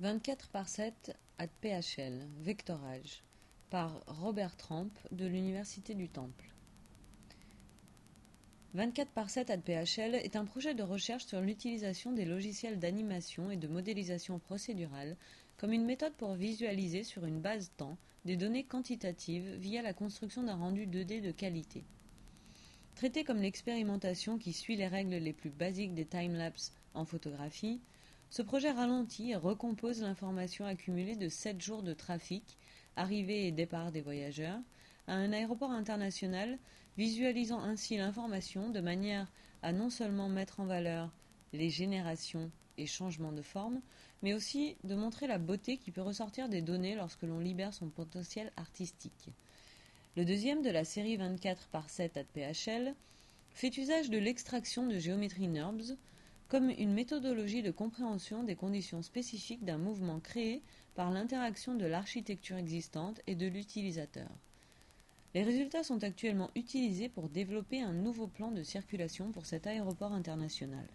24 par 7 at PHL, vectorage, par Robert Tramp de l'Université du Temple. 24 par 7 at PHL est un projet de recherche sur l'utilisation des logiciels d'animation et de modélisation procédurale comme une méthode pour visualiser sur une base temps des données quantitatives via la construction d'un rendu 2D de qualité. Traité comme l'expérimentation qui suit les règles les plus basiques des timelapses en photographie, ce projet ralentit et recompose l'information accumulée de 7 jours de trafic, arrivée et départ des voyageurs, à un aéroport international, visualisant ainsi l'information de manière à non seulement mettre en valeur les générations et changements de forme, mais aussi de montrer la beauté qui peut ressortir des données lorsque l'on libère son potentiel artistique. Le deuxième de la série 24 par 7 at PHL fait usage de l'extraction de géométrie NURBS comme une méthodologie de compréhension des conditions spécifiques d'un mouvement créé par l'interaction de l'architecture existante et de l'utilisateur. Les résultats sont actuellement utilisés pour développer un nouveau plan de circulation pour cet aéroport international.